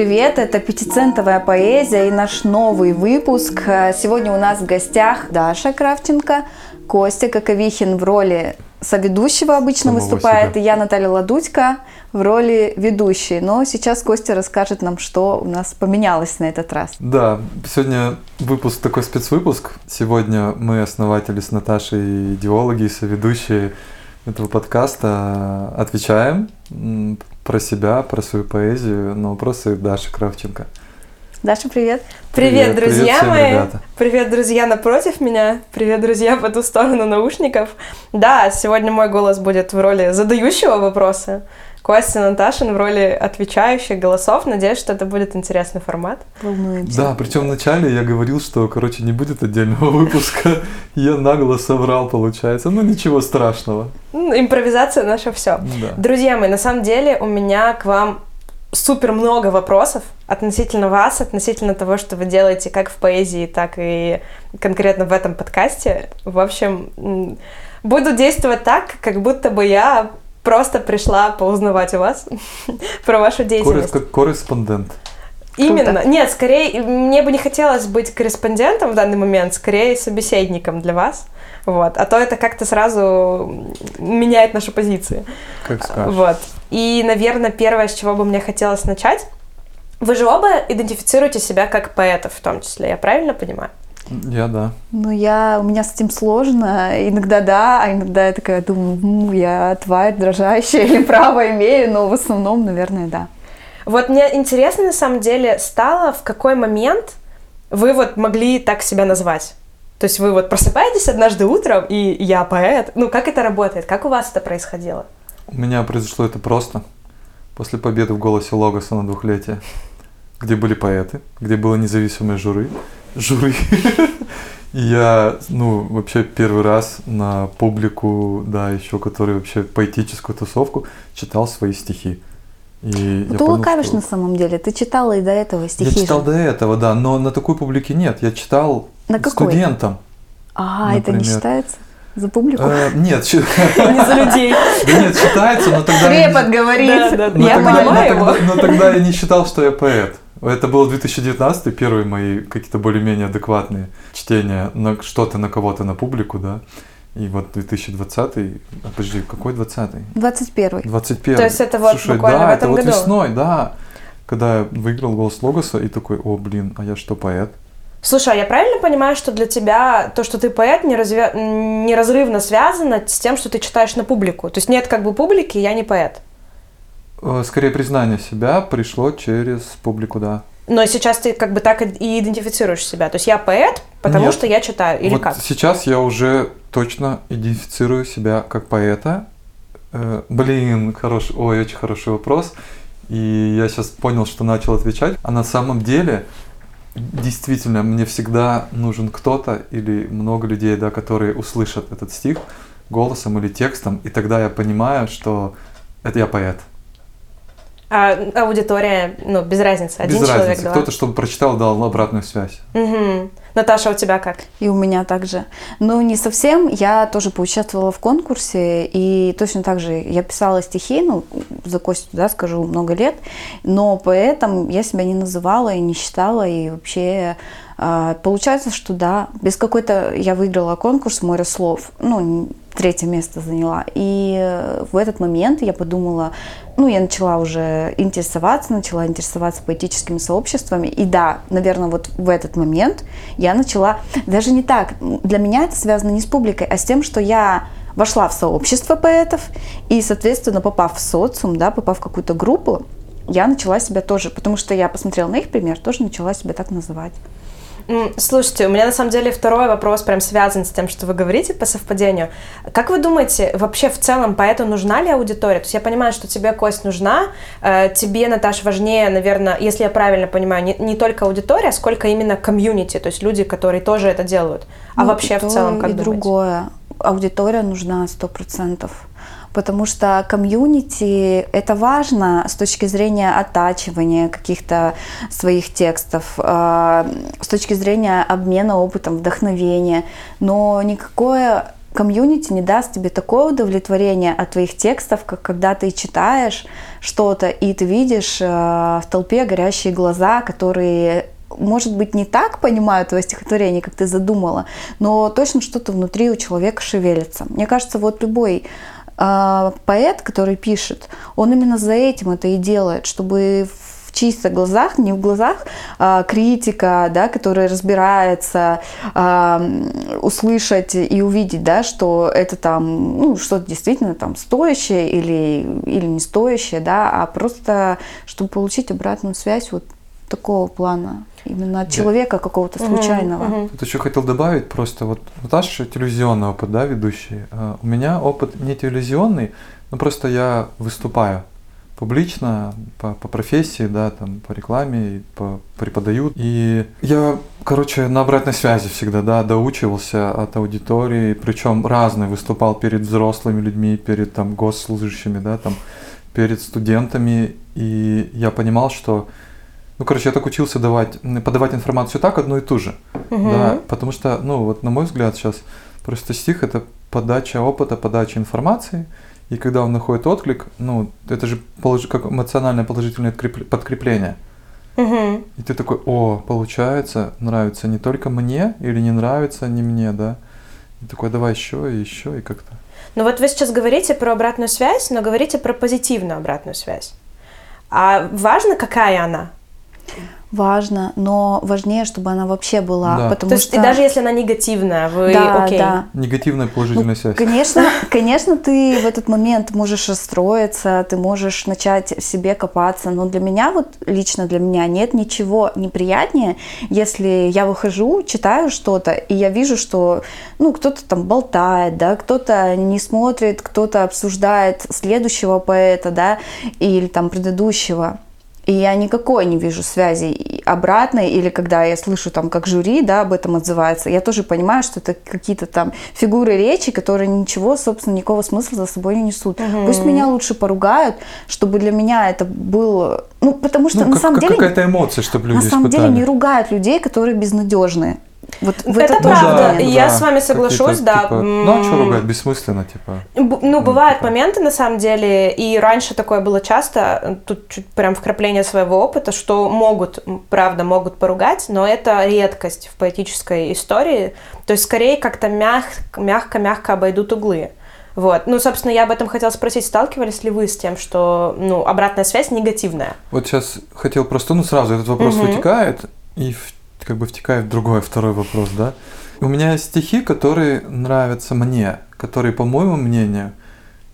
Привет! Это пятицентовая поэзия и наш новый выпуск. Сегодня у нас в гостях Даша Кравченко, Костя Коковихин в роли соведущего обычно Самого выступает, себя. и я, Наталья Ладудько, в роли ведущей. Но сейчас Костя расскажет нам, что у нас поменялось на этот раз. Да, сегодня выпуск такой спецвыпуск. Сегодня мы основатели с Наташей, идеологи и соведущие этого подкаста отвечаем про себя, про свою поэзию на вопросы Даши Кравченко. Даша, привет! Привет, Привет, друзья привет всем, мои! ребята. Привет, друзья напротив меня! Привет, друзья по ту сторону наушников! Да, сегодня мой голос будет в роли задающего вопросы, Костя Наташин в роли отвечающих голосов. Надеюсь, что это будет интересный формат. Волнуемся. Да, причем вначале я говорил, что, короче, не будет отдельного выпуска. Я нагло соврал, получается. Ну, ничего страшного. М, Импровизация наша все. Да. Друзья мои, на самом деле у меня к вам супер много вопросов относительно вас, относительно того, что вы делаете как в поэзии, так и конкретно в этом подкасте. В общем, буду действовать так, как будто бы я просто пришла поузнавать у вас про вашу Коррес- деятельность. как корреспондент. Именно. Нет, скорее, мне бы не хотелось быть корреспондентом в данный момент, скорее собеседником для вас. Вот. А то это как-то сразу меняет наши позиции. Как скажешь. Вот. И, наверное, первое, с чего бы мне хотелось начать, вы же оба идентифицируете себя как поэтов в том числе, я правильно понимаю? Я да. Ну, я, у меня с этим сложно. Иногда да, а иногда я такая думаю, «М, я тварь дрожащая или право имею, но в основном, наверное, да. Вот мне интересно на самом деле стало, в какой момент вы вот могли так себя назвать. То есть вы вот просыпаетесь однажды утром, и я поэт. Ну, как это работает? Как у вас это происходило? У меня произошло это просто. После победы в «Голосе Логоса» на двухлетие, где были поэты, где было независимое жюри. Жюри. И я, ну, вообще первый раз на публику, да, еще который вообще поэтическую тусовку, читал свои стихи. И Ну, ты понял, лукавишь что- на самом деле. Ты читала и до этого стихи Я читал же. до этого, да, но на такой публике нет. Я читал На какой? студентам. А, это не например. считается? За публику? Э, Нет, Не за людей. да нет, читается, но тогда... я не- Препод говорит. Я понимаю но тогда я не считал, что я поэт. Это было 2019, первые мои какие-то более-менее адекватные чтения на что-то на кого-то на публику, да. И вот 2020, а, подожди, какой 20 21 21 То есть это вот Слушай, буквально да, в это этом вот году? весной, да. Когда я выиграл голос Логоса и такой, о, блин, а я что, поэт? Слушай, а я правильно понимаю, что для тебя то, что ты поэт, неразвя- неразрывно связано с тем, что ты читаешь на публику? То есть нет как бы публики, я не поэт. Э, Скорее, признание себя пришло через публику, да. Но сейчас ты как бы так и идентифицируешь себя. То есть я поэт, потому Нет. что я читаю. Или вот как? сейчас я уже точно идентифицирую себя как поэта. Э, блин, хороший, ой, очень хороший вопрос. И я сейчас понял, что начал отвечать. А на самом деле, действительно, мне всегда нужен кто-то или много людей, да, которые услышат этот стих голосом или текстом, и тогда я понимаю, что это я поэт. А аудитория, ну, без разницы, один Без человек, разницы. два. Кто-то, чтобы прочитал, дал обратную связь. Мгм. Наташа, у тебя как? И у меня также. Ну, не совсем. Я тоже поучаствовала в конкурсе, и точно так же я писала стихи, ну, за Костю, да, скажу, много лет, но поэтом я себя не называла и не считала, и вообще а, получается, что да, без какой-то... Я выиграла конкурс «Море слов», ну, третье место заняла, и э, в этот момент я подумала, ну, я начала уже интересоваться, начала интересоваться поэтическими сообществами, и да, наверное, вот в этот момент я начала, даже не так, для меня это связано не с публикой, а с тем, что я вошла в сообщество поэтов, и, соответственно, попав в социум, да, попав в какую-то группу, я начала себя тоже, потому что я посмотрела на их пример, тоже начала себя так называть. Слушайте, у меня на самом деле второй вопрос прям связан с тем, что вы говорите по совпадению. Как вы думаете, вообще в целом поэту нужна ли аудитория? То есть я понимаю, что тебе, Кость, нужна, э, тебе, Наташ, важнее, наверное, если я правильно понимаю, не, не только аудитория, сколько именно комьюнити, то есть люди, которые тоже это делают. А Ну, вообще и в то, целом как и думаете? другое. Аудитория нужна сто процентов. Потому что комьюнити это важно с точки зрения оттачивания каких-то своих текстов, э, с точки зрения обмена опытом, вдохновения. Но никакое комьюнити не даст тебе такое удовлетворение от твоих текстов, как когда ты читаешь что-то, и ты видишь э, в толпе горящие глаза, которые может быть, не так понимают твое стихотворение, как ты задумала, но точно что-то внутри у человека шевелится. Мне кажется, вот любой э, поэт, который пишет, он именно за этим это и делает, чтобы в чисто глазах, не в глазах а, критика, да, которая разбирается, а, услышать и увидеть, да, что это там, ну, что-то действительно там стоящее или, или не стоящее, да, а просто, чтобы получить обратную связь вот такого плана, именно от Да. человека какого-то случайного. Мгм. Тут еще хотел добавить просто вот Наташа телевизионный опыт, да, ведущий. А У меня опыт не телевизионный, но просто я выступаю публично по, по профессии, да, там по рекламе, по, преподаю. И я, короче, на обратной связи всегда, да, доучивался от аудитории, причем разный выступал перед взрослыми людьми, перед там госслужащими, да, там перед студентами, и я понимал, что ну, короче, я так учился давать, подавать информацию так, одну и ту же. Да, потому что, ну, вот на мой взгляд сейчас просто стих это подача опыта, подача информации, и когда он находит отклик, ну, это же полож- как эмоциональное положительное подкрепление. Мгм. И ты такой, о, получается, нравится не только мне или не нравится не мне, да. И такой, давай еще и еще и как-то. Ну вот вы сейчас говорите про обратную связь, но говорите про позитивную обратную связь. А важно, какая она? Важно, но важнее, чтобы она вообще была, Да. потому То есть что... и даже если она негативная, вы да, окей. да. Негативная положительная связь. Конечно, конечно, ты в этот момент можешь расстроиться, ты можешь начать в себе копаться, но для меня, вот лично для меня, нет ничего неприятнее, если я выхожу, читаю что-то, и я вижу, что, ну, кто-то там болтает, да, кто-то не смотрит, кто-то обсуждает следующего поэта, да, или там предыдущего. И я никакой не вижу связи обратной, или когда я слышу там, как жюри, да, об этом отзывается, я тоже понимаю, что это какие-то там фигуры речи, которые ничего, собственно, никакого смысла за собой не несут. Пусть меня лучше поругают, чтобы для меня это было... Ну, потому что Ну, на как- самом как деле... какая-то эмоция, чтобы люди на самом деле испытали. не ругают людей, которые безнадежные. Вот в Это этот правда, момент. и я с вами соглашусь, да. типа, ну а что ругать, бессмысленно, типа. Б- Ну, бывают типа. моменты, на самом деле, и раньше такое было часто, тут чуть прям вкрапление своего опыта, что могут, правда, могут поругать, но это редкость в поэтической истории. То есть, скорее, как-то мяг- мягко-мягко обойдут углы. Вот. Ну, собственно, я об этом хотела спросить, сталкивались ли вы с тем, что, ну, обратная связь негативная? Вот сейчас хотел просто, ну сразу этот вопрос Мгм. вытекает и в- как бы втекает в другой, второй вопрос, да. У меня есть стихи, которые нравятся мне, которые, по моему мнению,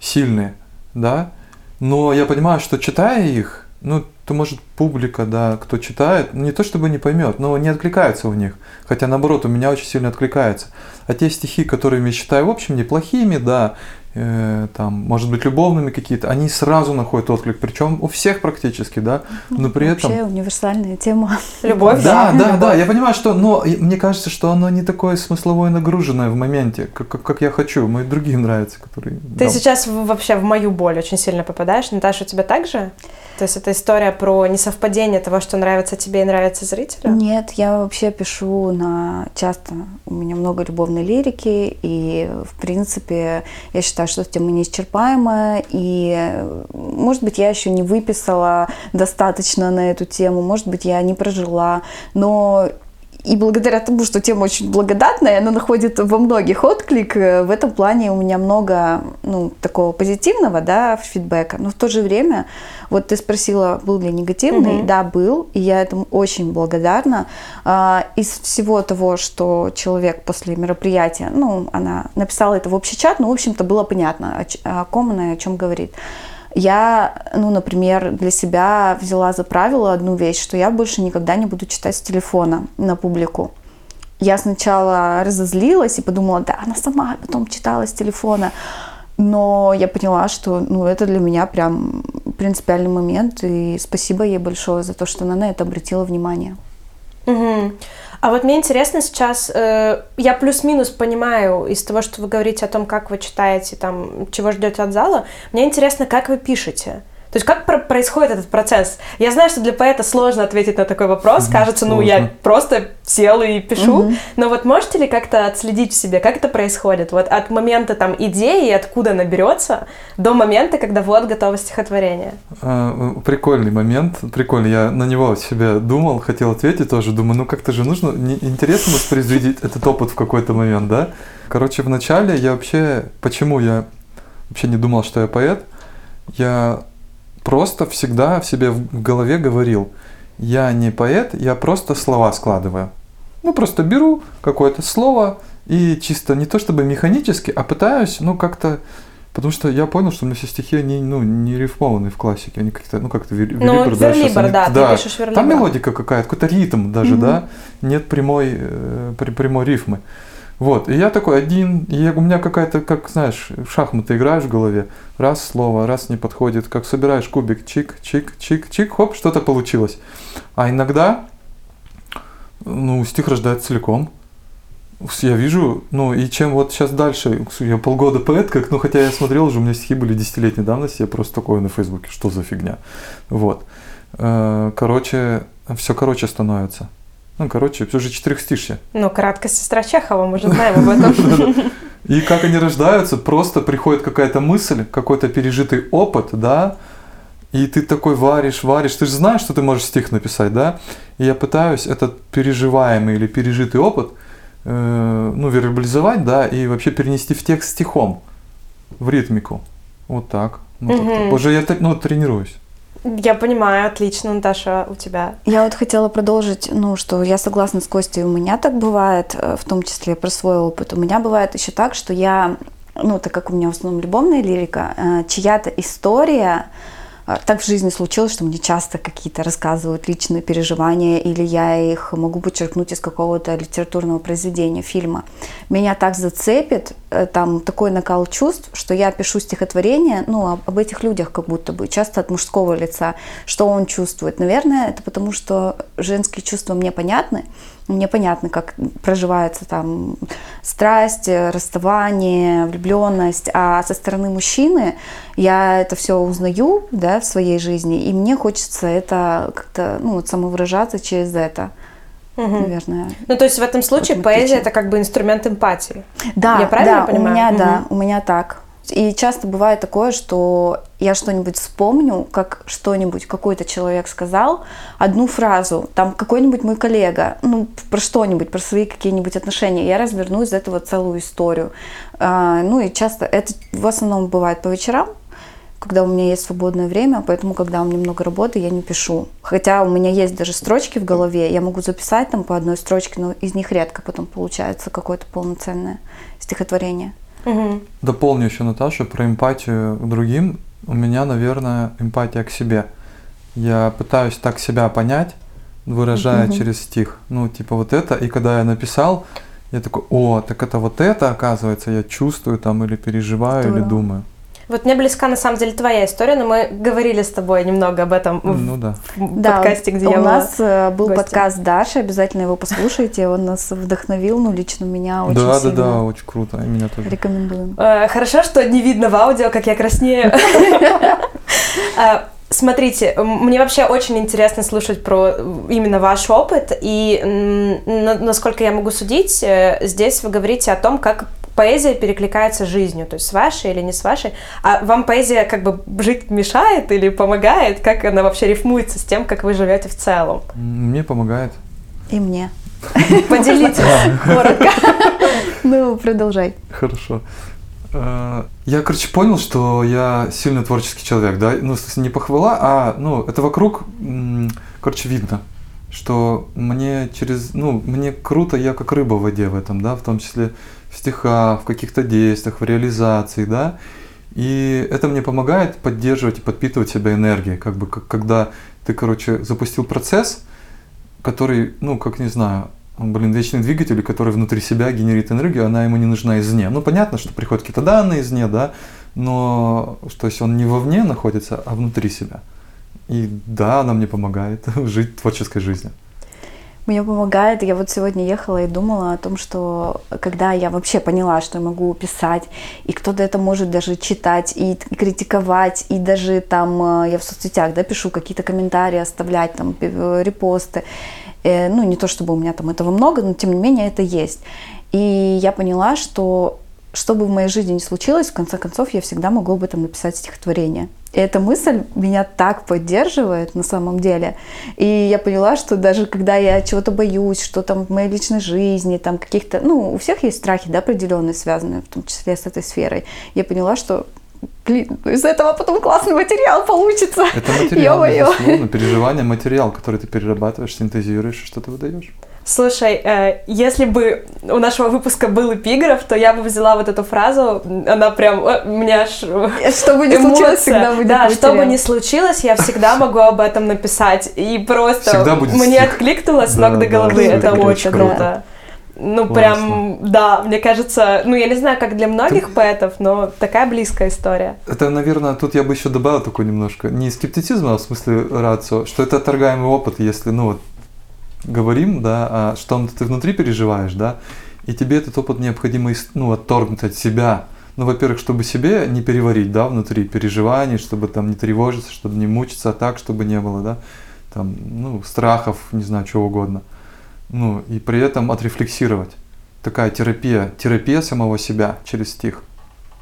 сильные, да. Но я понимаю, что читая их, ну, то может публика, да, кто читает, не то чтобы не поймет, но не откликается у них. Хотя наоборот, у меня очень сильно откликается. А те стихи, которые я считаю, в общем, неплохими, да, э, там, может быть, любовными какие-то, они сразу находят отклик, причем у всех практически, да, но при этом... Вообще универсальная тема. Любовь? Да, да, Любовь. да, я понимаю, что, но мне кажется, что оно не такое смысловое нагруженное в моменте, как, как, как я хочу. Мои другие нравятся, которые... Ты да. сейчас вообще в мою боль очень сильно попадаешь. Наташа, у тебя так же? То есть это история про несовпадение того, что нравится тебе и нравится зрителю? Нет, я вообще пишу на часто. У меня много любовной лирики, и в принципе я считаю, что тема неисчерпаемая, и может быть я еще не выписала достаточно на эту тему, может быть я не прожила, но и благодаря тому, что тема очень благодатная, она находит во многих отклик, э, в этом плане у меня много ну, такого позитивного да, фидбэка. Но в то же время, вот ты спросила, был ли негативный? Мгм. Да, был, и я этому очень благодарна. А, Из всего того, что человек после мероприятия, ну, она написала это в общий чат, но, в общем-то, было понятно, о ком она и о чем говорит. Я, ну, например, для себя взяла за правило одну вещь, что я больше никогда не буду читать с телефона на публику. Я сначала разозлилась и подумала, да, она сама потом читала с телефона. Но я поняла, что ну, это для меня прям принципиальный момент. И спасибо ей большое за то, что она на это обратила внимание. Мгм. А вот мне интересно сейчас, э, я плюс-минус понимаю из того, что вы говорите о том, как вы читаете, там, чего ждете от зала, мне интересно, как вы пишете. То есть как про- происходит этот процесс? Я знаю, что для поэта сложно ответить на такой вопрос. Кажется, ну я сложно. просто сел и пишу. Мгм. Но вот можете ли как-то отследить в себе, как это происходит? Вот от момента там идеи, откуда она берется, до момента, когда вот готово стихотворение. А, Прикольный момент, прикольный. Я на него себе думал, хотел ответить тоже. Думаю, ну как-то же нужно, не- интересно воспроизвести этот опыт в какой-то момент, да? Короче, вначале я вообще, почему я вообще не думал, что я поэт, я просто всегда в себе в голове говорил, я не поэт, я просто слова складываю. Ну, просто беру какое-то слово и чисто не то чтобы механически, а пытаюсь, ну, как-то Потому что я понял, что у меня все стихи, они, ну, не рифмованные в классике, они какие-то, ну, как-то вер- Ну, верлибр, да, верлибр, они- да, ты пишешь верлибр. Там мелодика какая-то, какой-то ритм даже, Мгм. да, нет прямой, э, при- прямой рифмы. Вот, и я такой один, я- у меня какая-то, как, знаешь, в шахматы играешь в голове, раз слово, раз не подходит, как собираешь кубик, чик, чик, чик, чик, хоп, что-то получилось. А иногда, ну, стих рождается целиком. Я вижу, ну и чем вот сейчас дальше, я полгода поэт, как, ну хотя я смотрел уже, у меня стихи были десятилетней давности, я просто такой на Фейсбуке, что за фигня. Вот. Э, Короче, все короче становится. Ну, короче, все же четырехстишье. Ну, краткость сестра Чехова, мы же знаем об этом. И как они рождаются, просто приходит какая-то мысль, какой-то пережитый опыт, да, и ты такой варишь, варишь, ты же знаешь, что ты можешь стих написать, да, и я пытаюсь этот переживаемый или пережитый опыт, э, ну, вербализовать, да, и вообще перенести в текст стихом, в ритмику, вот так. Ну, как-то. Мгм. Уже я так, ну, тренируюсь. Я понимаю, отлично, Наташа, у тебя. Я вот хотела продолжить, ну, что я согласна с Костей, у меня так бывает, э, в том числе про свой опыт. У меня бывает еще так, что я, ну, так как у меня в основном любовная лирика, э, чья-то история, так в жизни случилось, что мне часто какие-то рассказывают личные переживания, или я их могу подчеркнуть из какого-то литературного произведения, фильма. Меня так зацепит, э, там такой накал чувств, что я пишу стихотворение, ну, об, об этих людях как будто бы, часто от мужского лица, что он чувствует. Наверное, это потому, что женские чувства мне понятны, мне понятно, как проживается там страсть, расставание, влюбленность, а со стороны мужчины я это все узнаю, да, в своей жизни, и мне хочется это как-то, ну, вот самовыражаться через это, Мгм. наверное. Ну, то есть в этом случае поэзия это как бы инструмент эмпатии. Да, Я правильно да, понимаю? у меня, да, Мгм. у меня так. И часто бывает такое, что я что-нибудь вспомню, как что-нибудь какой-то человек сказал, одну фразу, там какой-нибудь мой коллега, ну, про что-нибудь, про свои какие-нибудь отношения, я разверну из этого целую историю. А, ну и часто это в основном бывает по вечерам, когда у меня есть свободное время, поэтому, когда у меня много работы, я не пишу. Хотя у меня есть даже строчки в голове, я могу записать там по одной строчке, но из них редко потом получается какое-то полноценное стихотворение. Мгм. Дополню еще Наташу про эмпатию к другим. У меня, наверное, эмпатия к себе. Я пытаюсь так себя понять, выражая Мгм. через стих. Ну, типа вот это. И когда я написал, я такой, о, так это вот это, оказывается, я чувствую там или переживаю, или Здорово. думаю. Вот мне близка на самом деле твоя история, но мы говорили с тобой немного об этом в Ну да. в Да, подкасте, где у я была. нас э, был гостем. подкаст Даши, обязательно его послушайте, он нас вдохновил, ну, лично меня очень да, да, сильно. да, очень круто. И меня тоже. Рекомендуем. Э, Хорошо, что не видно в аудио, как я краснею. Э, Смотрите, мне вообще очень интересно слушать про именно ваш опыт, и насколько я могу судить, здесь вы говорите о том, как поэзия перекликается с жизнью, то есть с вашей или не с вашей. А вам поэзия как бы жить мешает или помогает? Как она вообще рифмуется с тем, как вы живете в целом? Мне помогает. И мне. Поделитесь коротко. Ну, продолжай. Хорошо. Э, Я, короче, понял, что я сильно творческий человек, да, ну, в смысле, не похвала, а, ну, это вокруг, короче, видно, что мне через, ну, мне круто, я как рыба в воде в этом, да, в том числе стихах, в каких-то действиях, в реализации, да, и это мне помогает поддерживать и подпитывать себя энергией, как бы, как, когда ты, короче, запустил процесс, который, ну, как не знаю, блин, вечный двигатель, который внутри себя генерит энергию, она ему не нужна извне. Ну, понятно, что приходят какие-то данные извне, да, но то есть он не вовне находится, а внутри себя. И да, она мне помогает жить творческой жизнью. Мне помогает. Я вот сегодня ехала и думала о том, что когда я вообще поняла, что я могу писать, и кто-то это может даже читать и критиковать, и даже там э, я в соцсетях да, пишу какие-то комментарии, оставлять там репосты. Э, ну, не то чтобы у меня там этого много, но тем не менее это есть. И я поняла, что что бы в моей жизни ни случилось, в конце концов, я всегда могу об этом написать стихотворение. И эта мысль меня так поддерживает на самом деле. И я поняла, что даже когда я чего-то боюсь, что там в моей личной жизни, там каких-то, ну, у всех есть страхи, да, определенные, связанные в том числе с этой сферой. Я поняла, что Блин, из этого потом классный материал получится. Это материал, безусловно, переживание, материал, который ты перерабатываешь, синтезируешь и что ты выдаешь. Слушай, э, если бы у нашего выпуска был эпиграф, то я бы взяла вот эту фразу, она прям э, у меня аж Что бы ни случилось, всегда будет Да, что бы ни случилось, я всегда могу об этом написать. И просто мне откликнулось ног до головы, это очень круто. Ну, прям, да, мне кажется, ну, я не знаю, как для многих поэтов, но такая близкая история. Это, наверное, тут я бы еще добавил такой немножко, не скептицизм, а в смысле рацио, что это отторгаемый опыт, если, ну, вот, говорим, да, а что ты внутри переживаешь, да, и тебе этот опыт необходимо ну, отторгнуть от себя. Ну, во-первых, чтобы себе не переварить, да, внутри переживаний, чтобы там не тревожиться, чтобы не мучиться, а так, чтобы не было, да, там, ну, страхов, не знаю, чего угодно. Ну, и при этом отрефлексировать. Такая терапия, терапия самого себя через стих.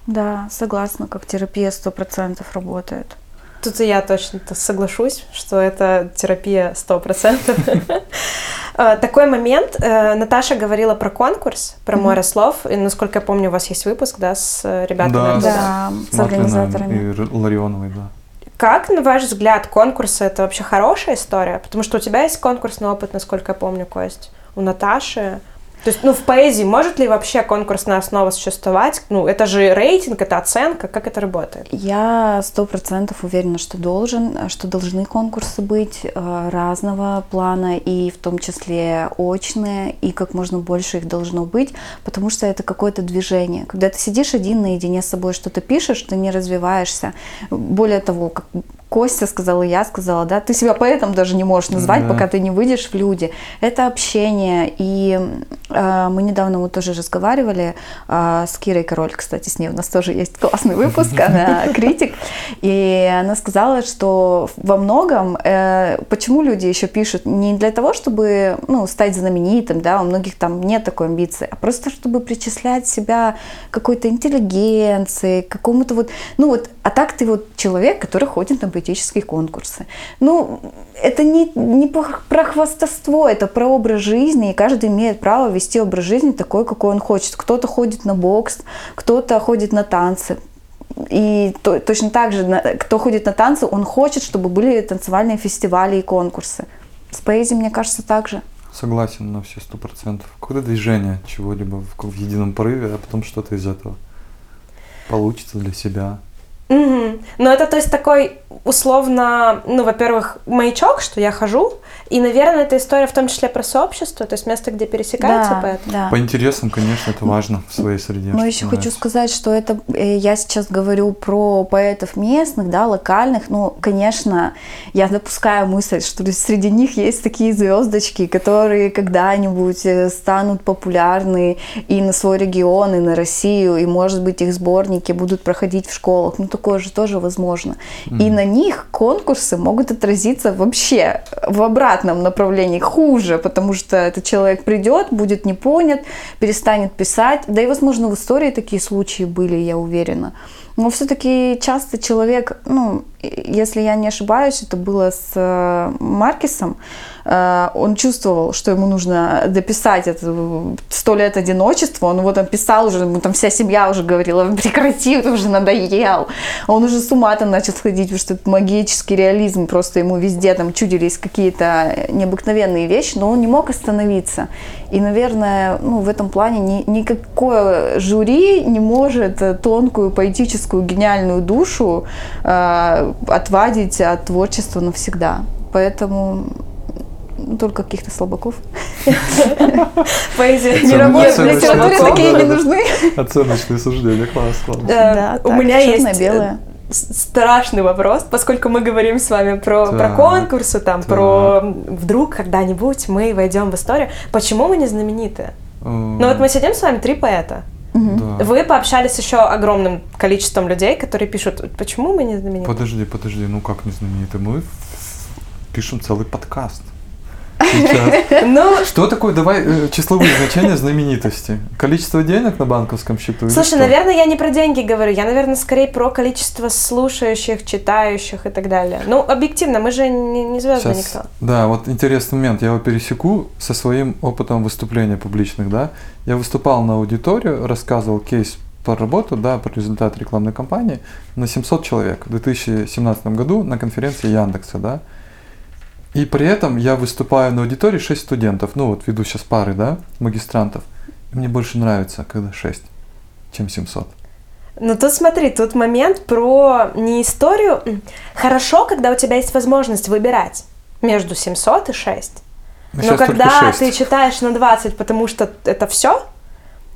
Да, согласна, как терапия сто процентов работает. Тут и я точно соглашусь, что это терапия 100%. Э, такой момент. Э, Наташа говорила про конкурс, про море слов. И, насколько я помню, у вас есть выпуск, да, с ребятами? Да, с организаторами. И Ларионовой, да. Как, на ваш взгляд, конкурсы это вообще хорошая история? Потому что у тебя есть конкурсный опыт, насколько я помню, Кость. У Наташи. То есть, ну, в поэзии может ли вообще конкурсная основа существовать? Ну, это же рейтинг, это оценка, как это работает? Я сто процентов уверена, что должен, что должны конкурсы быть э, разного плана, и в том числе очные, и как можно больше их должно быть, потому что это какое-то движение. Когда ты сидишь один наедине с собой, что-то пишешь, ты не развиваешься. Более того, как Костя сказала, я сказала, да, ты себя поэтом даже не можешь назвать, да. пока ты не выйдешь в люди. Это общение. И э, мы недавно вот тоже разговаривали э, с Кирой Король, кстати, с ней у нас тоже есть классный выпуск, она критик. И она сказала, что во многом, э, почему люди еще пишут, не для того, чтобы ну, стать знаменитым, да, у многих там нет такой амбиции, а просто чтобы причислять себя какой-то интеллигенции, какому-то вот, ну вот, а так ты вот человек, который ходит на поэтические конкурсы. Ну, это не, не про хвастовство, это про образ жизни, и каждый имеет право вести образ жизни такой, какой он хочет. Кто-то ходит на бокс, кто-то ходит на танцы. И то, точно так же, кто ходит на танцы, он хочет, чтобы были танцевальные фестивали и конкурсы. С поэзией, мне кажется, так же. Согласен на все сто процентов. Какое-то движение чего-либо в, в едином порыве, а потом что-то из этого получится для себя. Угу. Ну, это, то есть, такой условно, ну, во-первых, маячок, что я хожу, и, наверное, эта история в том числе про сообщество, то есть место, где пересекаются да, поэты. Да. По интересам, конечно, это важно в своей среде. Но еще хочу сказать, что это, э, я сейчас говорю про поэтов местных, да, локальных, ну, конечно, я допускаю мысль, что среди них есть такие звездочки, которые когда-нибудь э, станут популярны и на свой регион, и на Россию, и, может быть, их сборники будут проходить в школах, ну, такое же тоже возможно. Mm. И на них конкурсы могут отразиться вообще в обратном направлении, хуже, потому что этот человек придет, будет не понят, перестанет писать. Да и, возможно, в истории такие случаи были, я уверена. Но все-таки часто человек, ну, если я не ошибаюсь, это было с э, Маркисом, он чувствовал, что ему нужно дописать это сто лет одиночества, он вот он писал уже, ему там вся семья уже говорила, прекрати, ты уже надоел. Он уже с ума там начал сходить, потому что это магический реализм, просто ему везде там чудились какие-то необыкновенные вещи, но он не мог остановиться. И, наверное, ну, в этом плане ни, никакое жюри не может тонкую поэтическую гениальную душу э, отвадить от творчества навсегда. Поэтому только каких-то слабаков. Поэзия не работает, в литературе такие не нужны. Оценочные суждения, класс, класс. У меня есть... белое с- страшный вопрос, поскольку мы говорим с вами про, про Так, конкурсы, там, так. про вдруг когда-нибудь мы войдем в историю. Почему мы не знаменитые? Э, Ну вот мы сидим с вами три поэта. да. Вы пообщались с еще огромным количеством людей, которые пишут, почему мы не знамениты? Подожди, подожди, ну как не знаменитый? Мы пишем целый подкаст. Сейчас. Ну, Что такое, давай, э, числовые значения знаменитости? Количество денег на банковском счету? слушай, наверное, я не про деньги говорю, я, наверное, скорее про количество слушающих, читающих и так далее. Ну, объективно, мы же не, не звезды Сейчас, никто. Да, вот интересный момент, я его пересеку со своим опытом выступления публичных, да. Я выступал на аудиторию, рассказывал кейс по работу, да, про результат рекламной кампании на 700 человек в 2017 году на конференции Яндекса, да. И при этом я выступаю на аудитории 6 студентов, ну вот веду сейчас пары, да, магистрантов. И мне больше нравится, когда 6, чем 700. Ну тут смотри, тут момент про не историю. Хорошо, когда у тебя есть возможность выбирать между 700 и 6. Ну, Но только когда 6. ты читаешь на 20, потому что это все,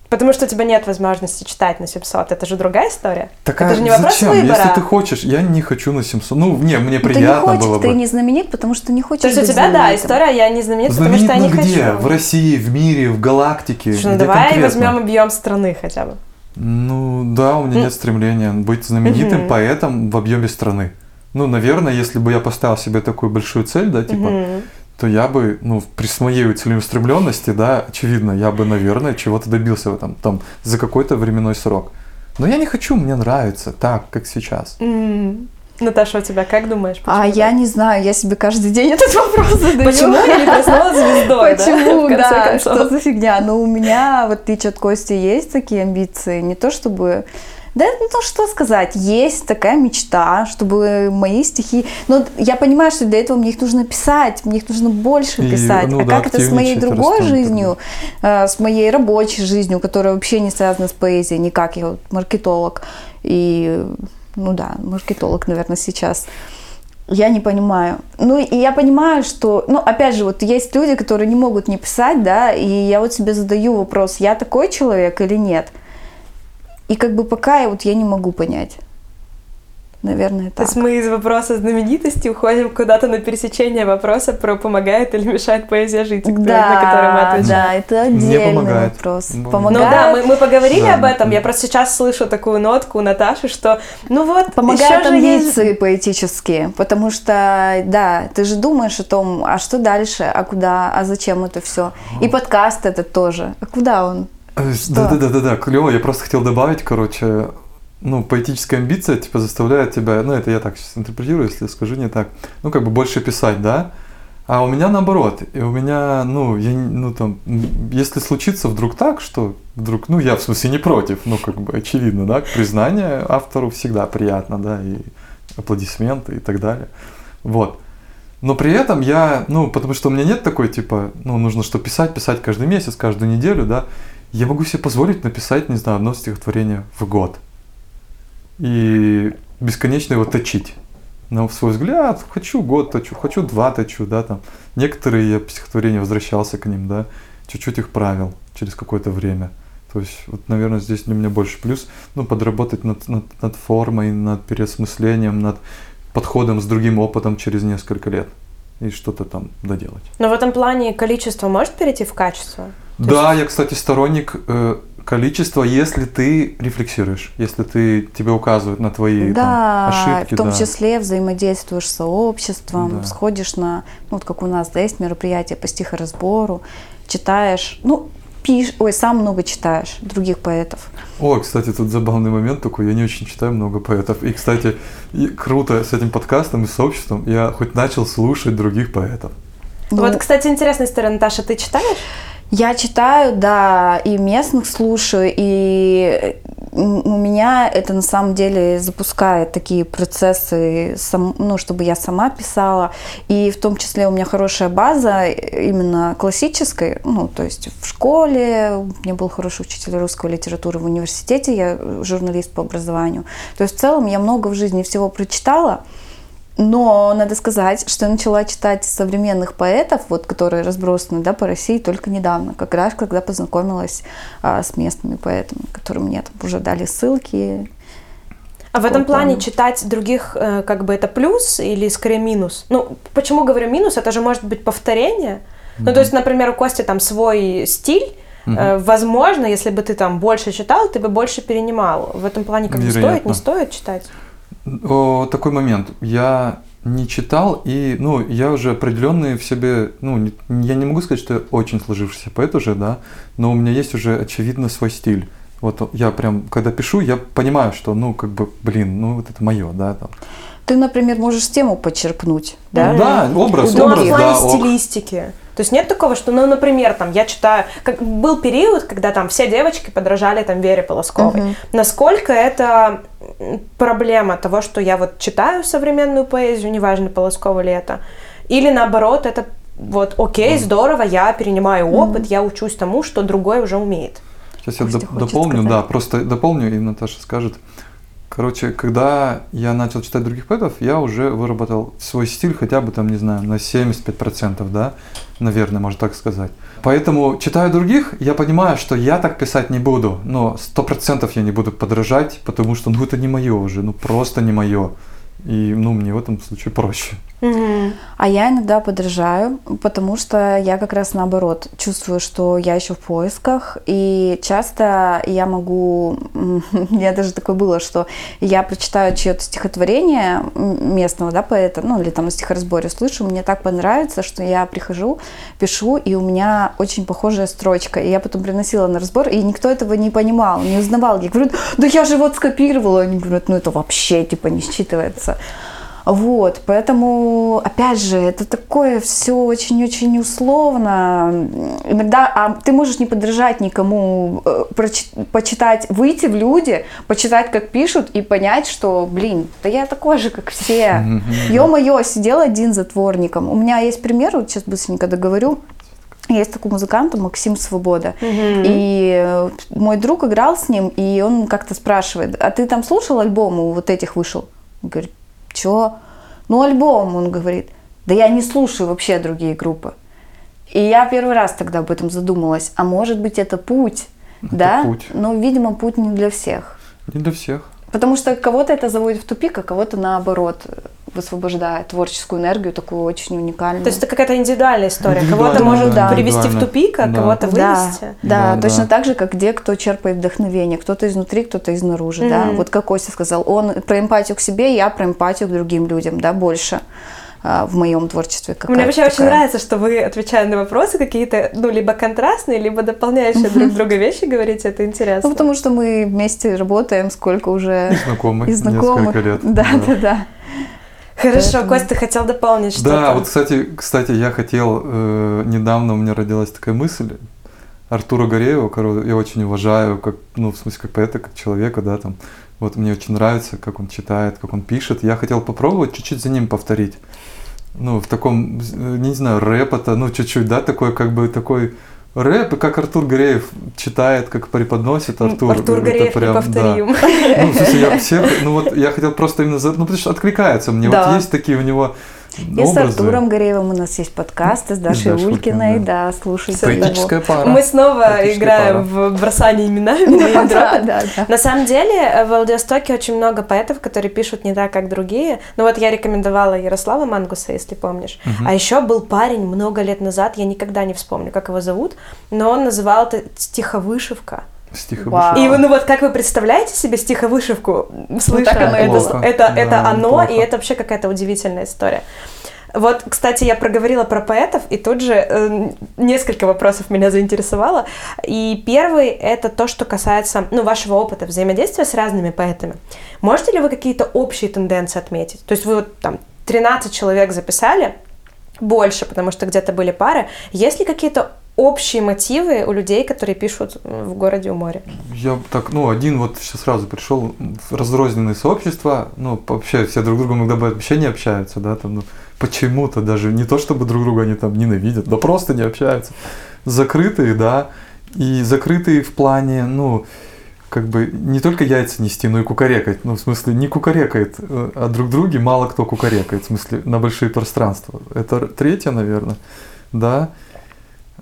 потому что у тебя нет возможности читать на 700, это же другая история. Так, это а же не вопрос зачем? выбора. Если ты хочешь, я не хочу на 700. Ну, не, мне Ты не приятно хочешь, было бы. ты не знаменит, потому что не хочешь То есть у тебя, да, знаменитым. история, я не знаменит, потому Знаменит что я не ну где? хочу. В России, в мире, в галактике. Слушай, ну Где давай конкретно? возьмем объем страны хотя бы. Ну да, у меня Ну. нет стремления быть знаменитым Мгм. поэтом в объеме страны. Ну, наверное, если бы я поставил себе такую большую цель, да, типа, Мгм. То я бы, ну, при моей целеустремленности, да, очевидно, я бы, наверное, чего-то добился в этом, там, за какой-то временной срок. Но я не хочу, мне нравится так, как сейчас. Наташа, у тебя как думаешь? А я не знаю, я себе каждый день этот вопрос задаю. Почему я не проснулась звездой, Почему, да, что за фигня? Ну, у меня, в отличие от Кости, есть такие амбиции. Не то чтобы... Да, ну то, что сказать. Есть такая мечта, чтобы мои стихи... Но я понимаю, что для этого мне их нужно писать, мне их нужно больше И, писать. ну а да, как это с моей другой жизнью, э, с моей рабочей жизнью, которая вообще не связана с поэзией никак. Я вот маркетолог. И, ну да, маркетолог, наверное, сейчас. Я не понимаю. Ну, и я понимаю, что, ну, опять же, вот есть люди, которые не могут не писать, да, и я вот себе задаю вопрос, я такой человек или нет? И как бы пока я вот я не могу понять. Наверное, То так. есть мы из вопроса знаменитости уходим куда-то на пересечение вопроса про помогает или мешает поэзия жить, на который мы Да, отвечаем. да, это отдельный помогает. вопрос. Ну, Помогает, Ну да, мы, мы поговорили Да. об этом. Я просто сейчас слышу такую нотку у Наташи, что ну вот, помогает ещё же есть- амбиции поэтические, потому что, да, ты же думаешь о том, а что дальше, а куда, а зачем это все. И подкаст этот тоже. А куда он? Да-да-да-да, клево. Я просто хотел добавить, короче, ну, поэтическая амбиция, типа, заставляет тебя, ну, это я так сейчас интерпретирую, если скажу не так, ну, как бы больше писать, да? А у меня наоборот, и у меня, ну, я, ну, там, если случится вдруг так, что вдруг, ну, я в смысле не против, ну, как бы, очевидно, да, признание автору всегда приятно, да, и аплодисменты и так далее, вот. Но при этом я, ну, потому что у меня нет такой, типа, ну, нужно что писать, писать каждый месяц, каждую неделю, да, я могу себе позволить написать, не знаю, одно стихотворение в год. И бесконечно его точить. На свой взгляд, хочу год точу, хочу два точу, да, там. Некоторые я стихотворения возвращался к ним, да, чуть-чуть их правил через какое-то время. То есть, вот, наверное, здесь для меня больше плюс, ну, подработать над, над, над формой, над переосмыслением, над подходом с другим опытом через несколько лет и что-то там доделать. Но в этом плане количество может перейти в качество? Да, я, кстати, сторонник э, количества, если ты рефлексируешь, если ты тебе указывают на твои да, там, ошибки. в том да. числе взаимодействуешь с сообществом, Да. сходишь на, ну, вот как у нас, да, есть мероприятие по стихоразбору, читаешь, ну, пишешь, ой, сам много читаешь других поэтов. О, кстати, тут забавный момент такой, я не очень читаю много поэтов. И, кстати, и круто с этим подкастом и сообществом, я хоть начал слушать других поэтов. Ну, Вот, кстати, интересная история, Наташа, ты читаешь? Я читаю, да, и местных слушаю, и м, у меня это на самом деле запускает такие процессы, сам- ну, чтобы я сама писала, и в том числе у меня хорошая база именно классической, ну, то есть в школе, у меня был хороший учитель русской литературы в университете, я журналист по образованию, то есть в целом я много в жизни всего прочитала, но надо сказать, что я начала читать современных поэтов, вот, которые разбросаны да, по России только недавно, как раз когда познакомилась а, с местными поэтами, которые мне там уже дали ссылки. А в этом плане плана. читать других, э, как бы это плюс или скорее минус? Ну, почему говорю минус? Это же может быть повторение. Ну, то есть, например, у Кости там свой стиль, Э, Возможно, если бы ты там больше читал, ты бы больше перенимал. В этом плане как бы стоит, Вероятно. не стоит читать? О, такой момент. Я не читал, и, ну, я уже определенные в себе, ну, не- я не могу сказать, что я очень сложившийся поэт уже, да, но у меня есть уже, очевидно, свой стиль. Вот я прям, когда пишу, я понимаю, что, ну, как бы, блин, ну, вот это мое, да, там. Ты, например, можешь тему подчерпнуть, да? Да, образ, образ, да, ок. То есть нет такого, что, ну, например, там, я читаю... Как, был период, когда там все девочки подражали там Вере Полосковой. Мгм. Насколько это проблема того, что я вот читаю современную поэзию, неважно, Полоскова ли это, или наоборот, это вот окей, здорово, я перенимаю опыт, я учусь тому, что другой уже умеет. Сейчас я Костя хочет дополню, сказать. да, просто дополню, и Наташа скажет. Короче, когда я начал читать других поэтов, я уже выработал свой стиль хотя бы там, не знаю, на 75%, да, наверное, можно так сказать. Поэтому, читая других, я понимаю, что я так писать не буду, но 100% я не буду подражать, потому что, ну, это не мое уже, ну, просто не мое. И, ну, мне в этом случае проще. Мгм. А я иногда подражаю, потому что я как раз наоборот чувствую, что я еще в поисках, и часто я могу, у меня даже такое было, что я прочитаю чье-то стихотворение местного, да, поэта, ну или там на стихоразборе слышу, мне так понравится, что я прихожу, пишу, и у меня очень похожая строчка, и я потом приносила на разбор, и никто этого не понимал, не узнавал. Я говорю, да я же вот скопировала, они говорят, ну это вообще типа не считывается. Вот, поэтому, опять же, это такое все очень-очень условно. Иногда а ты можешь не подражать никому, э, проч- почитать, выйти в люди, почитать, как пишут, и понять, что, блин, да я такой же, как все. Ё-моё, сидел один затворником. У меня есть пример, вот сейчас быстренько договорю. Есть такой музыкант, Максим Свобода. И э, мой друг играл с ним, и он как-то спрашивает, а ты там слушал альбом, у вот этих вышел? Он говорит, чё? Ну, альбом, он говорит. Да я не слушаю вообще другие группы. И я первый раз тогда об этом задумалась. А может быть, это путь, Это да? путь. Но, видимо, путь не для всех. Не для всех. Потому что кого-то это заводит в тупик, а кого-то наоборот высвобождает творческую энергию, такую очень уникальную. То есть это какая-то индивидуальная история. Кого-то может да, привести в тупик, а Да. кого-то Да, вывести. да, Да, точно да. так же, как где кто черпает вдохновение. Кто-то изнутри, кто-то изнаружи, да. Мгм. Вот как Костя сказал, он про эмпатию к себе, я про эмпатию к другим людям, да, больше в моем творчестве. Мне вообще очень такая. нравится, что вы, отвечая на вопросы, какие-то, ну, либо контрастные, либо дополняющие друг друга вещи говорите, это интересно. Ну, потому что мы вместе работаем, сколько уже И знакомы и знакомых. несколько лет. Да, да, да. Хорошо, Поэтому- Кость, ты хотел дополнить что-то? Да, вот, кстати, кстати, я хотел, э, недавно у меня родилась такая мысль, Артура Гореева, которого я очень уважаю, как, ну, в смысле, как поэта, как человека, да, там, вот мне очень нравится, как он читает, как он пишет. Я хотел попробовать чуть-чуть за ним повторить. Ну, в таком, э, не знаю, рэп это, ну, чуть-чуть, да, такой, как бы, такой рэп, и как Артур Гореев читает, как преподносит Артур. Артур это Гореев прям, да. Ну, в смысле, я всех, ну вот я хотел просто именно, за, ну потому что откликается мне, Да. вот есть такие у него И с образы. Артуром Гореевым у нас есть подкасты, с Дашей Дашей Улькиной, Улькиной, да, слушайте его. Поэтическая пара. Мы снова Практически играем в бросание именами. Да, да, да. На самом деле э, в Владивостоке очень много поэтов, которые пишут не так, как другие. Ну вот я рекомендовала Ярослава Мангуса, если помнишь. А еще был парень много лет назад, я никогда не вспомню, как его зовут, но он называл это стиховышивка. Стиховышивка. Вау. И вы, ну вот как вы представляете себе стиховышивку, слыша и это, было. это, Да, это оно, неплохо. и это вообще какая-то удивительная история. Вот, кстати, я проговорила про поэтов, и тут же э, несколько вопросов меня заинтересовало. И первый — это то, что касается ну, вашего опыта взаимодействия с разными поэтами. Можете ли вы какие-то общие тенденции отметить? То есть вы вот там 13 человек записали, больше, потому что где-то были пары. Есть ли какие-то общие мотивы у людей, которые пишут в городе у моря? Я так, ну, один вот сейчас сразу пришел разрозненные сообщества, ну, вообще все друг с другом иногда вообще не общаются, да, там, ну, почему-то даже, не то чтобы друг друга они там ненавидят, да просто не общаются. Закрытые, да, и закрытые в плане, ну, как бы не только яйца нести, но и кукарекать. Ну, в смысле, не кукарекает, э, а друг друге мало кто кукарекает, в смысле, на большие пространства. Это третье, наверное, да.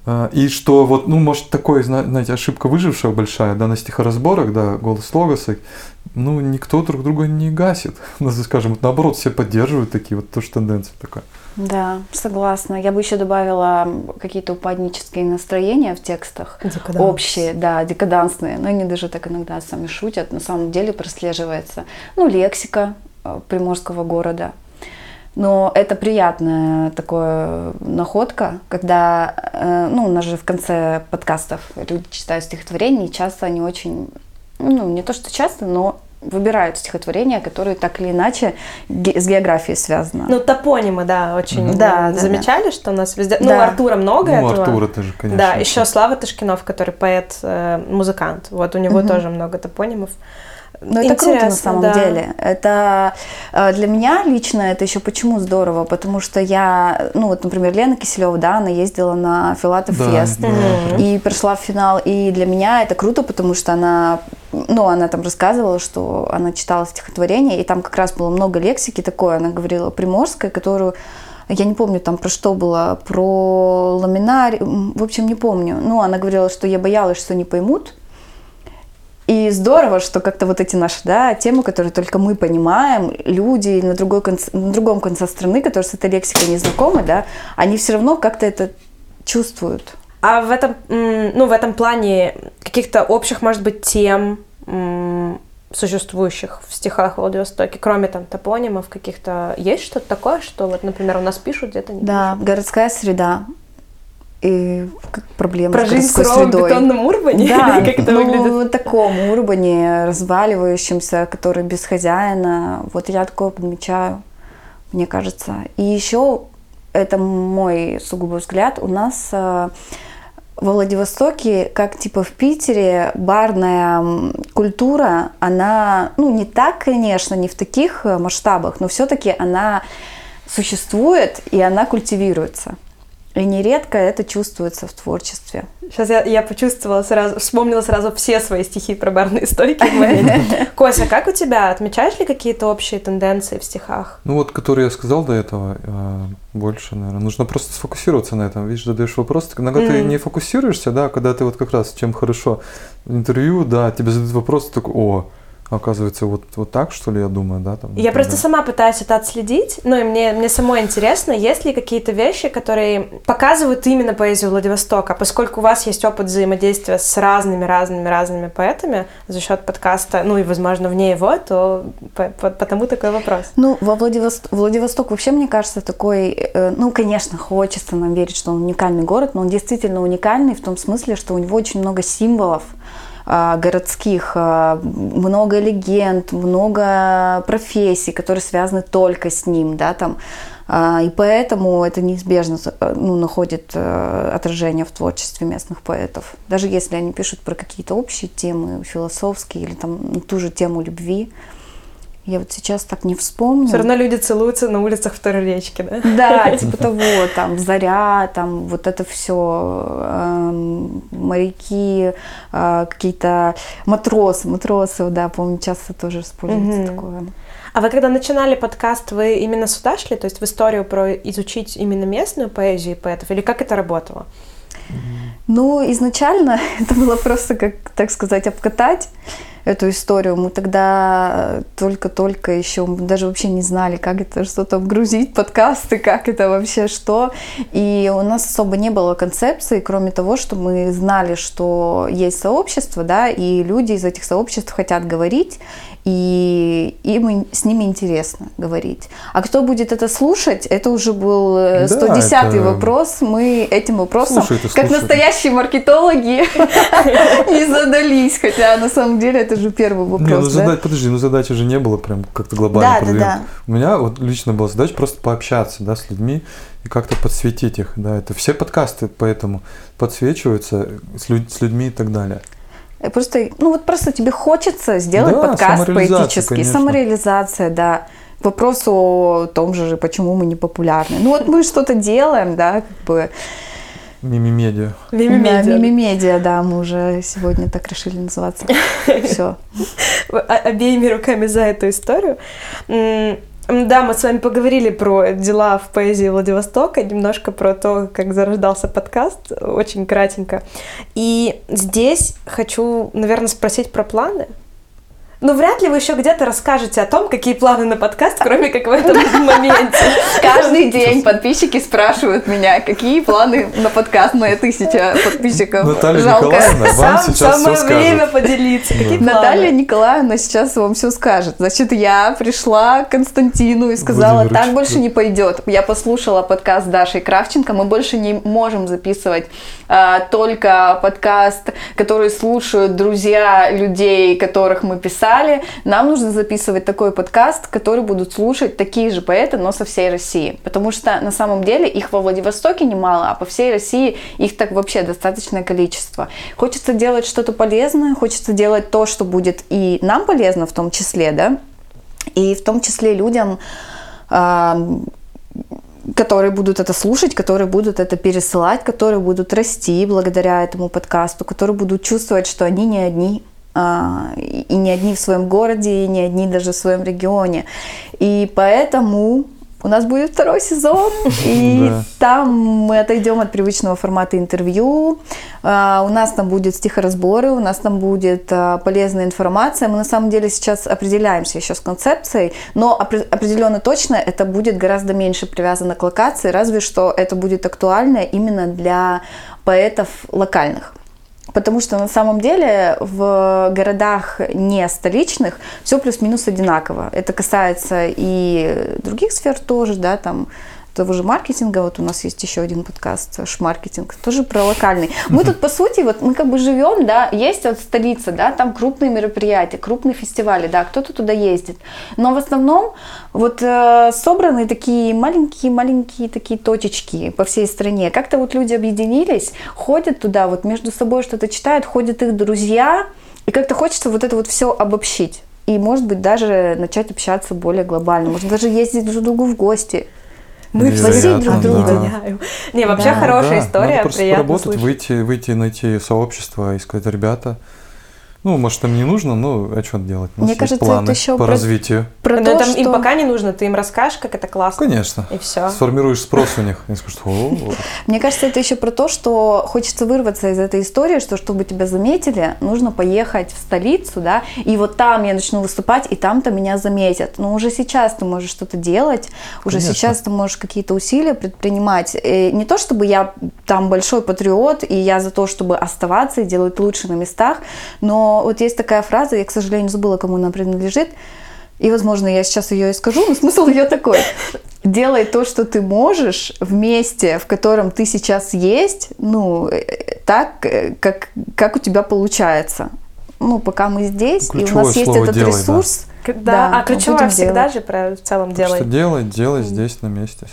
А, И что вот, ну, может, такой, зна- знаете, ошибка выжившего большая, да, на стихоразборах, да, голос логоса, ну, никто друг друга не гасит, ну, скажем, вот наоборот, все поддерживают такие, вот тоже тенденция такая. Да, согласна. Я бы еще добавила какие-то упаднические настроения в текстах. Декаданс. Общие, да, декадансные. Но они даже так иногда сами шутят. На самом деле прослеживается, ну, лексика э, приморского города. Но это приятная такая находка, когда, э, ну, у нас же в конце подкастов люди читают стихотворения, и часто они очень, ну, не то что часто, но выбирают стихотворения, которые так или иначе ге- с географией связаны. Ну, топонимы, да, очень. Мгм. Да, да, Замечали, что у нас везде... Ну, Да. у Артура много ну, этого. Артур это же, конечно. Да, еще Слава Тышкинов, который поэт, э, музыкант. Вот у него Мгм. тоже много топонимов. Ну, это круто на Интересно, самом да. деле. Это э, для меня лично это еще почему здорово, потому что я, ну вот, например, Лена Киселева, да, она ездила на Филатов Да, Фест да, и прошла в финал. И для меня это круто, потому что она, ну, она там рассказывала, что она читала стихотворение, и там как раз было много лексики такой. Она говорила приморской, которую я не помню там про что было, про ламинарий, в общем, не помню. Ну, она говорила, что я боялась, что не поймут, и здорово, что как-то вот эти наши да, темы, которые только мы понимаем, люди на, другой конце, на другом конце страны, которые с этой лексикой не знакомы, да, они все равно как-то это чувствуют. А в этом, ну, в этом плане каких-то общих, может быть, тем существующих в стихах Владивостоке, кроме там топонимов каких-то, есть что-то такое, что вот, например, у нас пишут, где-то не Да, городская среда и проблемы Про с жизнь в городской суровом средой. бетонном урбане? Да, как это ну, выглядит? в таком урбане, разваливающемся, который без хозяина. Вот я такое подмечаю, мне кажется. И еще, это мой сугубо взгляд, у нас э, во Владивостоке, как типа в Питере, барная культура, она, ну, не так, конечно, не в таких э, масштабах, но все-таки она существует и она культивируется. И нередко это чувствуется в творчестве. Сейчас я, я почувствовала сразу, вспомнила сразу все свои стихи про барные стойки. Кося, как у тебя? Отмечаешь ли какие-то общие тенденции в стихах? Ну вот, который я сказал до этого, э, больше, наверное, нужно просто сфокусироваться на этом. Видишь, задаешь вопрос, иногда ты не фокусируешься, да, когда ты вот как раз, чем хорошо интервью, да, тебе задают вопрос, ты такой, о, оказывается, вот, вот так, что ли, я думаю, да, там. Я просто сама пытаюсь это отследить, ну и мне, мне самой интересно, есть ли какие-то вещи, которые показывают именно поэзию Владивостока, поскольку у вас есть опыт взаимодействия с разными-разными-разными поэтами за счет подкаста, ну и, возможно, вне его, то по- по- потому такой вопрос. Ну, во Владивосток, Владивосток вообще, мне кажется, такой, э, ну, конечно, хочется нам верить, что он уникальный город, но он действительно уникальный в том смысле, что у него очень много символов городских, а, много легенд, много профессий, которые связаны только с ним, да, там, А, и поэтому это неизбежно э, ну, находит э, отражение в творчестве местных поэтов. Даже если они пишут про какие-то общие темы, философские или там ну, ту же тему любви. Я вот сейчас так не вспомню. Все равно люди целуются на улицах второй речки, да? Да, типа того, там заря, там вот это все, моряки, э, какие-то матросы, матросы, да, помню, часто тоже используется такое. А вы когда начинали подкаст, вы именно сюда шли, то есть в историю про изучить именно местную поэзию и поэтов, или как это работало? Ну, изначально это было просто, как, так сказать, обкатать эту историю. Мы тогда только-только еще, мы даже вообще не знали, как это, что там грузить, подкасты, как это вообще, что. И у нас особо не было концепции, кроме того, что мы знали, что есть сообщество, да, и люди из этих сообществ хотят говорить, и им с ними интересно говорить. А кто будет это слушать, это уже был э, Да, 110-й это- вопрос. Мы этим вопросом, Слушай, это как слушай. настоящие маркетологи, не задались. Хотя на самом деле это же первый Не, ну вопрос. да? задать, подожди, ну задачи же не было прям как-то глобально. Да, да, да. У меня вот лично была задача просто пообщаться, да, с людьми и как-то подсветить их, да. Это все подкасты поэтому подсвечиваются с, лю- с людьми и так далее. Э, Просто, ну вот просто тебе хочется сделать Да, подкаст самореализация, поэтический. конечно. Самореализация, да. К вопросу о том же, почему мы не популярны. Ну вот мы что-то делаем, да, как бы. Мими-медиа. Да, Мимимедиа. Мимимедиа, да, мы уже сегодня так решили называться. Все. О- обеими руками за эту историю. Да, мы с вами поговорили про дела в поэзии Владивостока, немножко про то, как зарождался подкаст, очень кратенько. И здесь хочу, наверное, спросить про планы. Ну, вряд ли вы еще где-то расскажете о том, какие планы на подкаст, кроме как в этом моменте. Каждый день подписчики спрашивают меня, какие планы на подкаст, моя тысяча подписчиков. Наталья Жалко. Николаевна вам Сам- сейчас самое все время скажет. поделиться. Какие планы? Наталья Николаевна сейчас вам все скажет. Значит, я пришла к Константину и сказала, Владимирович, так больше не пойдет. Я послушала подкаст Даши Кравченко. Мы больше не можем записывать а, только подкаст, который слушают друзья людей, которых мы писали. Нам нужно записывать такой подкаст, который будут слушать такие же поэты, но со всей России. Потому что на самом деле их во Владивостоке немало, а по всей России их так вообще достаточное количество. Хочется делать что-то полезное, хочется делать то, что будет и нам полезно в том числе, да, и в том числе людям, а, которые будут это слушать, которые будут это пересылать, которые будут расти благодаря этому подкасту, которые будут чувствовать, что они не одни, и и не одни в своем городе, и не одни даже в своем регионе. И поэтому у нас будет второй сезон, и Да. там мы отойдем от привычного формата интервью. А, У нас там будут стихоразборы, у нас там будет а, полезная информация. Мы на самом деле сейчас определяемся еще с концепцией, но опре- определенно точно это будет гораздо меньше привязано к локации, разве что это будет актуально именно для поэтов локальных. Потому что на самом деле в городах не столичных все плюс-минус одинаково. Это касается и других сфер тоже, да, там того же маркетинга, вот у нас есть еще один подкаст «Шмаркетинг», тоже про локальный. Мы тут, по сути, вот мы как бы живем, да, есть вот столица, да, там крупные мероприятия, крупные фестивали, да, кто-то туда ездит. Но в основном вот э, собраны такие маленькие-маленькие такие точечки по всей стране. Как-то вот люди объединились, ходят туда, вот между собой что-то читают, ходят их друзья, и как-то хочется вот это вот все обобщить. И, может быть, даже начать общаться более глобально. Может, даже ездить друг к другу в гости. Мы все друг друга да. знаем. Не, вообще Да. хорошая Да, история, Надо просто приятно поработать, выйти, выйти, найти сообщество и сказать, ребята, ну, может, им не нужно, но а что делать? У нас Мне есть кажется, планы это еще по про- развитию. Про Но то, это что... им пока не нужно, ты им расскажешь, как это классно. Конечно. И все. Сформируешь спрос у них. Они скажут, Мне кажется, это еще про то, что хочется вырваться из этой истории, что чтобы тебя заметили, нужно поехать в столицу, да, и вот там я начну выступать, и там-то меня заметят. Но уже сейчас ты можешь что-то делать, уже Конечно. сейчас ты можешь какие-то усилия предпринимать. И не то, чтобы я там большой патриот, и я за то, чтобы оставаться и делать лучше на местах, но вот есть такая фраза, я, к сожалению, забыла, кому она принадлежит, и, возможно, я сейчас ее и скажу, но смысл ее такой. Делай то, что ты можешь в месте, в котором ты сейчас есть, ну, э, так, э, как, как у тебя получается. Ну, пока мы здесь, и у Ключевое нас есть этот «делай», ресурс. Да, Да, а ключевое всегда делать. же про в целом делай. что делай, делай здесь, на месте,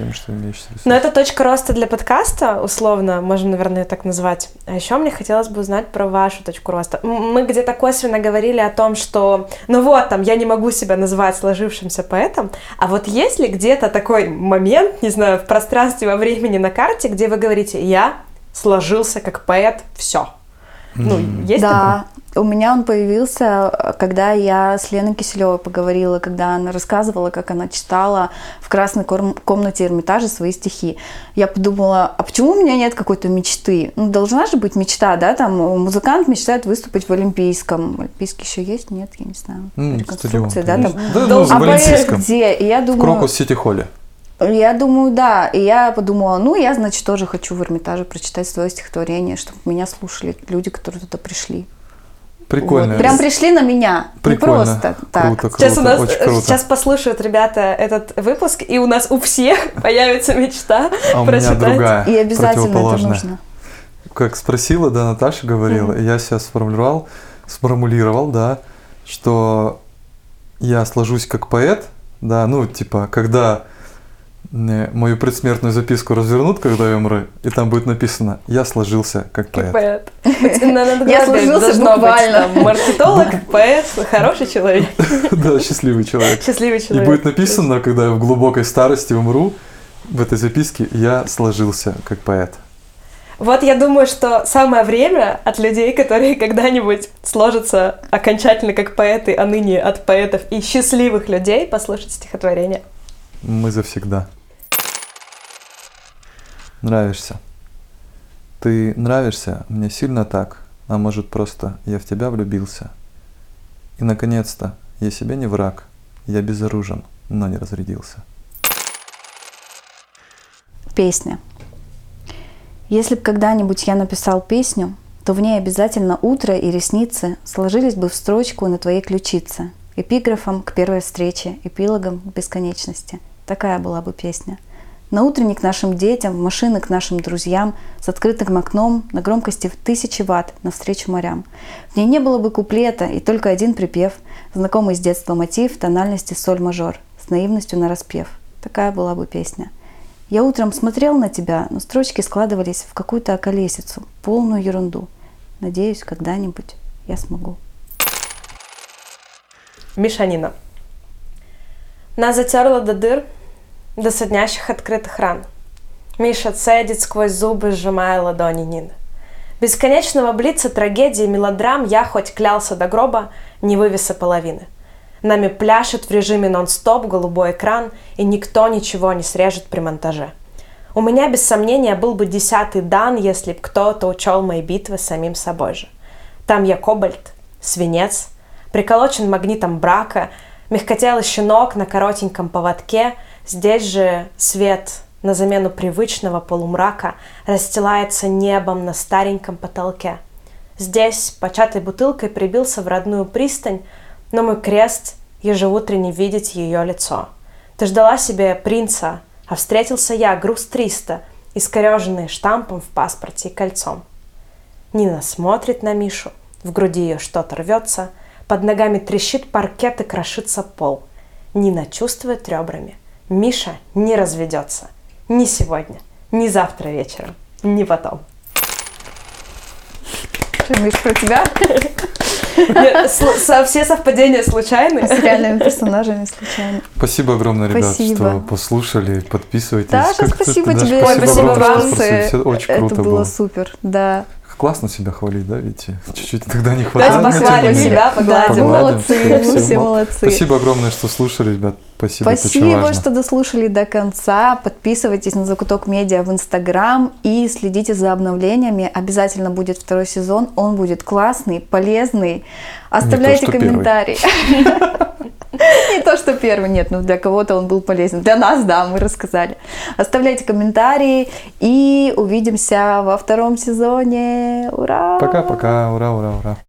тем, что имеешь ресурс. Но это точка роста для подкаста, условно, можем, наверное, так назвать. А еще мне хотелось бы узнать про вашу точку роста. Мы где-то косвенно говорили о том, что, ну вот, там, я не могу себя называть сложившимся поэтом, а вот есть ли где-то такой момент, не знаю, в пространстве, во времени, на карте, где вы говорите, я сложился как поэт, все. Ну, М. есть? Да, у меня он появился, когда я с Леной Киселевой поговорила, когда она рассказывала, как она читала в красной ком- комнате Эрмитажа свои стихи. Я подумала, а почему у меня нет какой-то мечты? Ну, должна же быть мечта, да, там музыкант мечтает выступить в Олимпийском. Олимпийский еще есть? Нет, я не знаю. М, Реконструкции, стадион, да, там. Да, ну, в А Олимпийском. где? И я В думаю, Крокус Сити Холле. я думаю, да. И я подумала, ну, я, значит, тоже хочу в Эрмитаже прочитать свое стихотворение, чтобы меня слушали люди, которые туда пришли. Прикольно. Вот. Прям пришли на меня. Прикольно. Не просто так. Круто, круто, Сейчас у нас очень круто. сейчас послушают ребята этот выпуск, и у нас у всех появится мечта А у меня прочитать. другая, И обязательно это нужно. Как спросила, да, Наташа говорила, и я себя сформулировал, сформулировал, да, что я сложусь как поэт, да, ну, типа, когда мою предсмертную записку развернут, когда я умру, и там будет написано «Я сложился как Как поэт». поэт. Я сложился буквально. маркетолог, поэт, хороший человек, Да, счастливый человек. счастливый И человек. будет написано, когда я в глубокой старости умру, в этой записке «Я сложился как поэт». Вот я думаю, что самое время от людей, которые когда-нибудь сложатся окончательно как поэты, а ныне от поэтов и счастливых людей, послушать стихотворение. Мы завсегда. Нравишься. Ты нравишься мне сильно так, а может просто я в тебя влюбился. И наконец-то я себе не враг, я безоружен, но не разрядился. Песня. Если бы когда-нибудь я написал песню, то в ней обязательно утро и ресницы сложились бы в строчку на твоей ключице, эпиграфом к первой встрече, эпилогом к бесконечности. Такая была бы песня. На утренник нашим детям, в машины к нашим друзьям, с открытым окном, на громкости в тысячи ватт, навстречу морям. В ней не было бы куплета и только один припев, знакомый с детства мотив тональности соль-мажор, с наивностью на распев. Такая была бы песня – я утром смотрел на тебя, но строчки складывались в какую-то околесицу, полную ерунду. Надеюсь, когда-нибудь я смогу. Мишанина. Нас затерла до дыр, до соднящих открытых ран. Миша цедит сквозь зубы, сжимая ладони Нины. Бесконечного блица трагедии мелодрам я хоть клялся до гроба, не вывеса половины – Нами пляшет в режиме нон-стоп голубой экран, и никто ничего не срежет при монтаже. У меня, без сомнения, был бы десятый дан, если б кто-то учел мои битвы самим собой же. Там я кобальт, свинец, приколочен магнитом брака, мягкотелый щенок на коротеньком поводке, здесь же свет на замену привычного полумрака расстилается небом на стареньком потолке. Здесь, початой бутылкой, прибился в родную пристань, но мой крест ежеутренне видеть ее лицо. Ты ждала себе принца, а встретился я, груз 300, искореженный штампом в паспорте и кольцом. Нина смотрит на Мишу, в груди ее что-то рвется, под ногами трещит паркет и крошится пол. Нина чувствует ребрами. Миша не разведется. Ни сегодня, ни завтра вечером, ни потом. Что, Миш, про тебя? все совпадения случайны. С реальными персонажами случайно. Спасибо огромное, ребят, что послушали. Подписывайтесь. Даша, спасибо тебе. Спасибо вам. Очень круто Это было супер, да. Классно себя хвалить, да, видите? Чуть-чуть тогда не хватает. Давайте похвалим себя, погладим. молодцы, все молодцы. Спасибо огромное, что слушали, ребят. Спасибо, Спасибо, что дослушали до конца. Подписывайтесь на Закуток Медиа в Инстаграм и следите за обновлениями. Обязательно будет второй сезон. Он будет классный, полезный. Оставляйте то, комментарии. Не то, что первый, нет, но для кого-то он был полезен. Для нас, да, мы рассказали. Оставляйте комментарии и увидимся во втором сезоне. Ура! Пока-пока, ура, ура, ура.